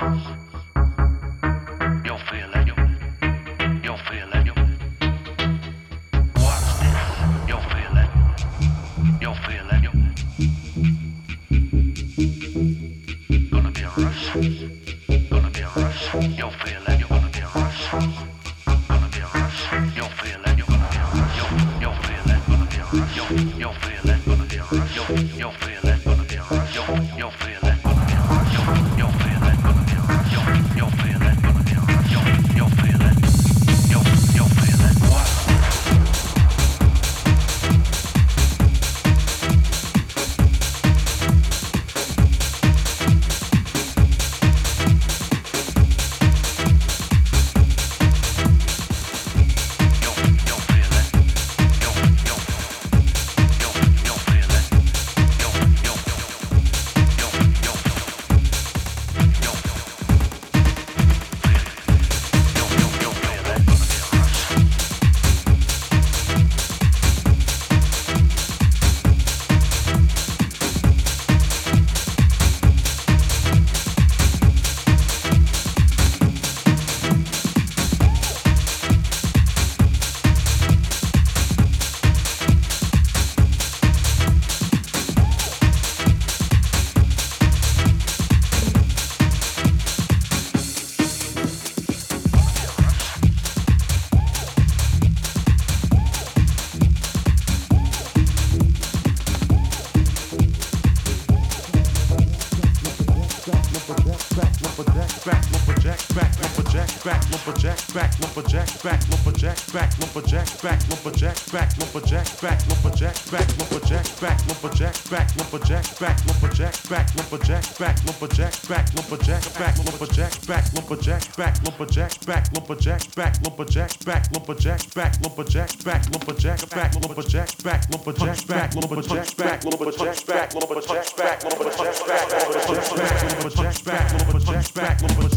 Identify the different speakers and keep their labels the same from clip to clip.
Speaker 1: Thank you. lumberjack back lumberjack back lumberjack back lumberjack back lumberjack back lumberjack back lumberjack back lumberjack back lumberjack back lumberjack back lumberjack back lumberjack back lumberjack back lumberjack back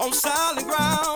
Speaker 2: on
Speaker 3: solid ground.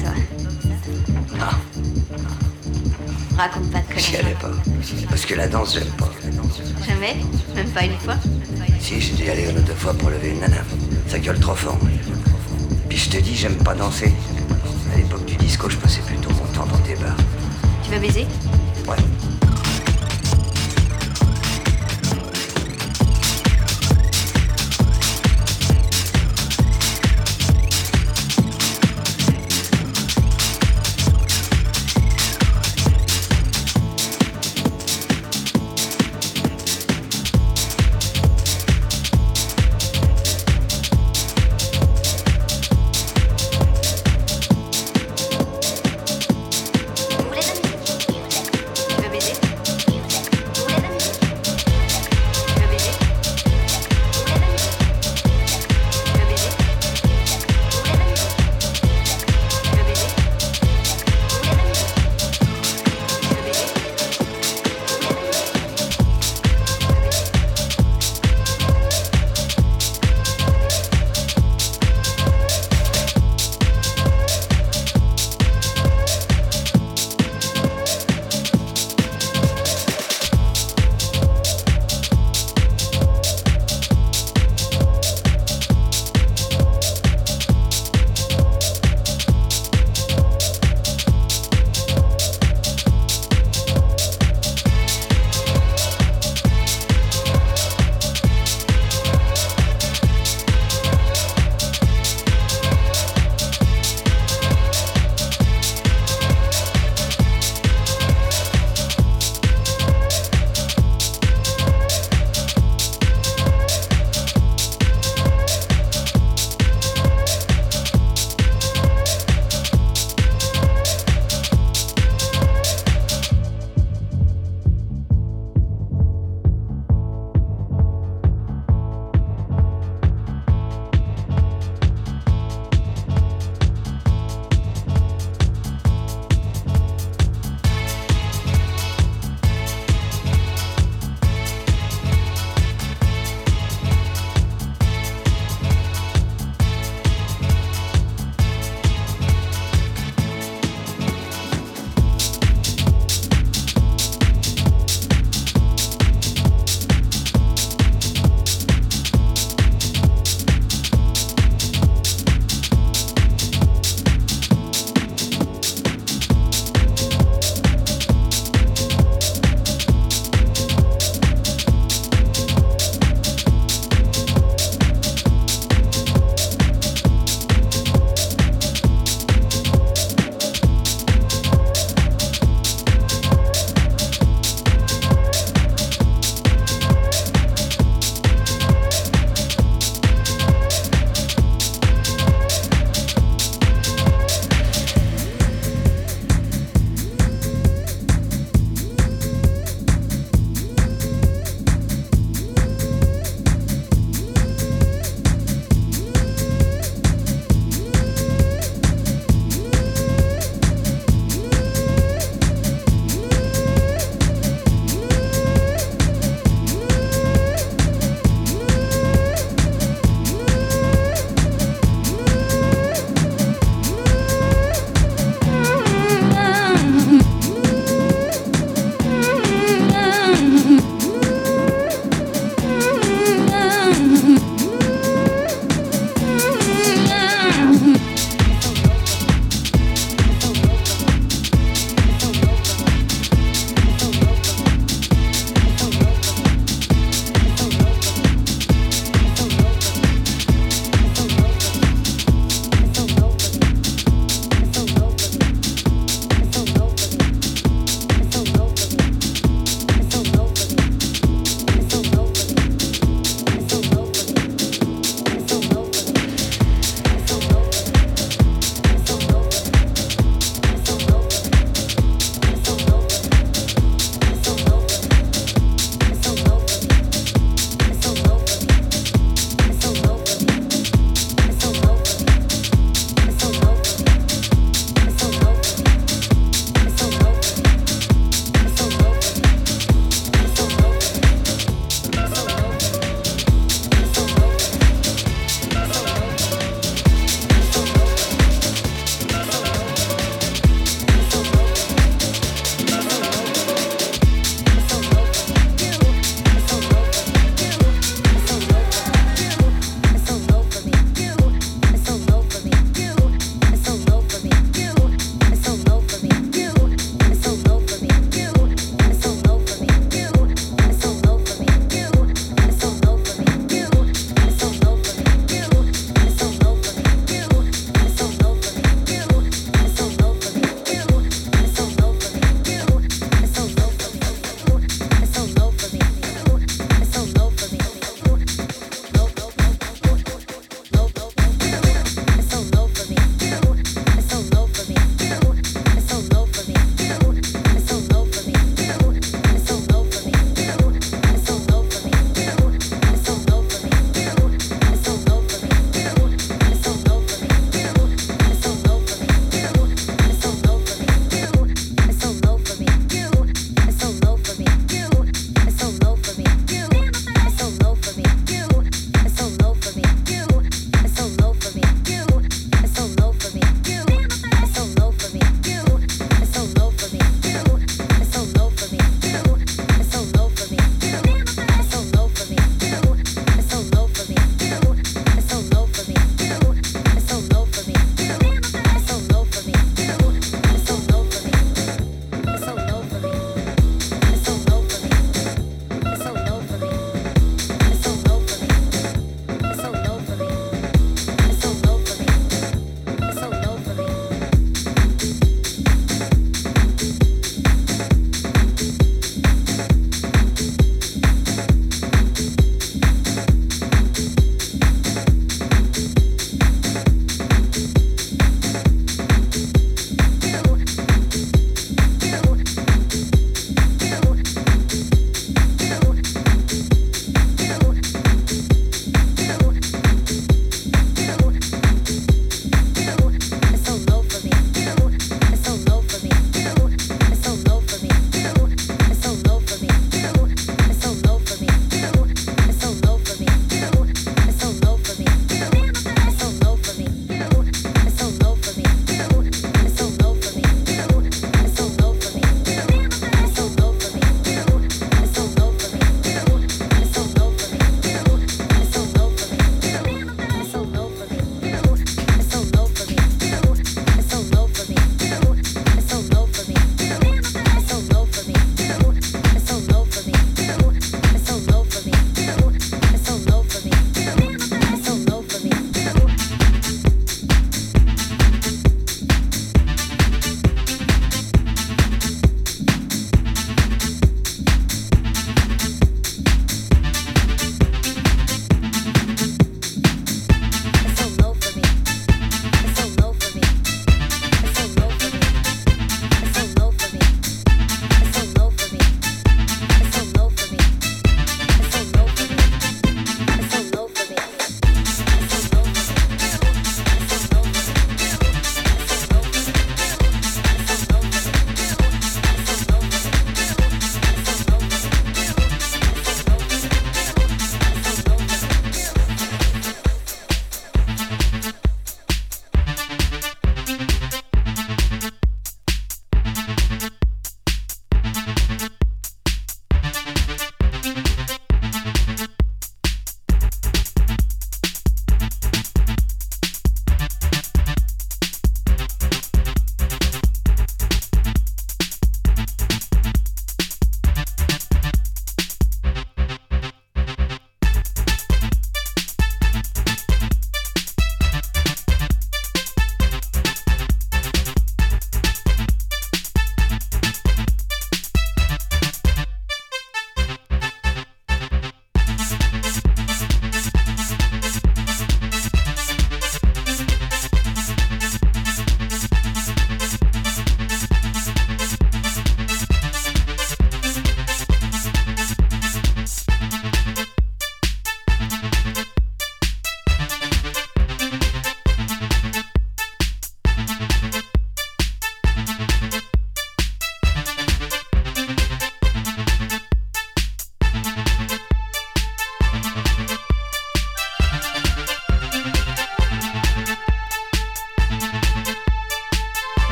Speaker 4: toi.
Speaker 5: Non. non.
Speaker 4: Raconte pas de conneries.
Speaker 5: J'y allais pas. Parce que la danse, j'aime pas.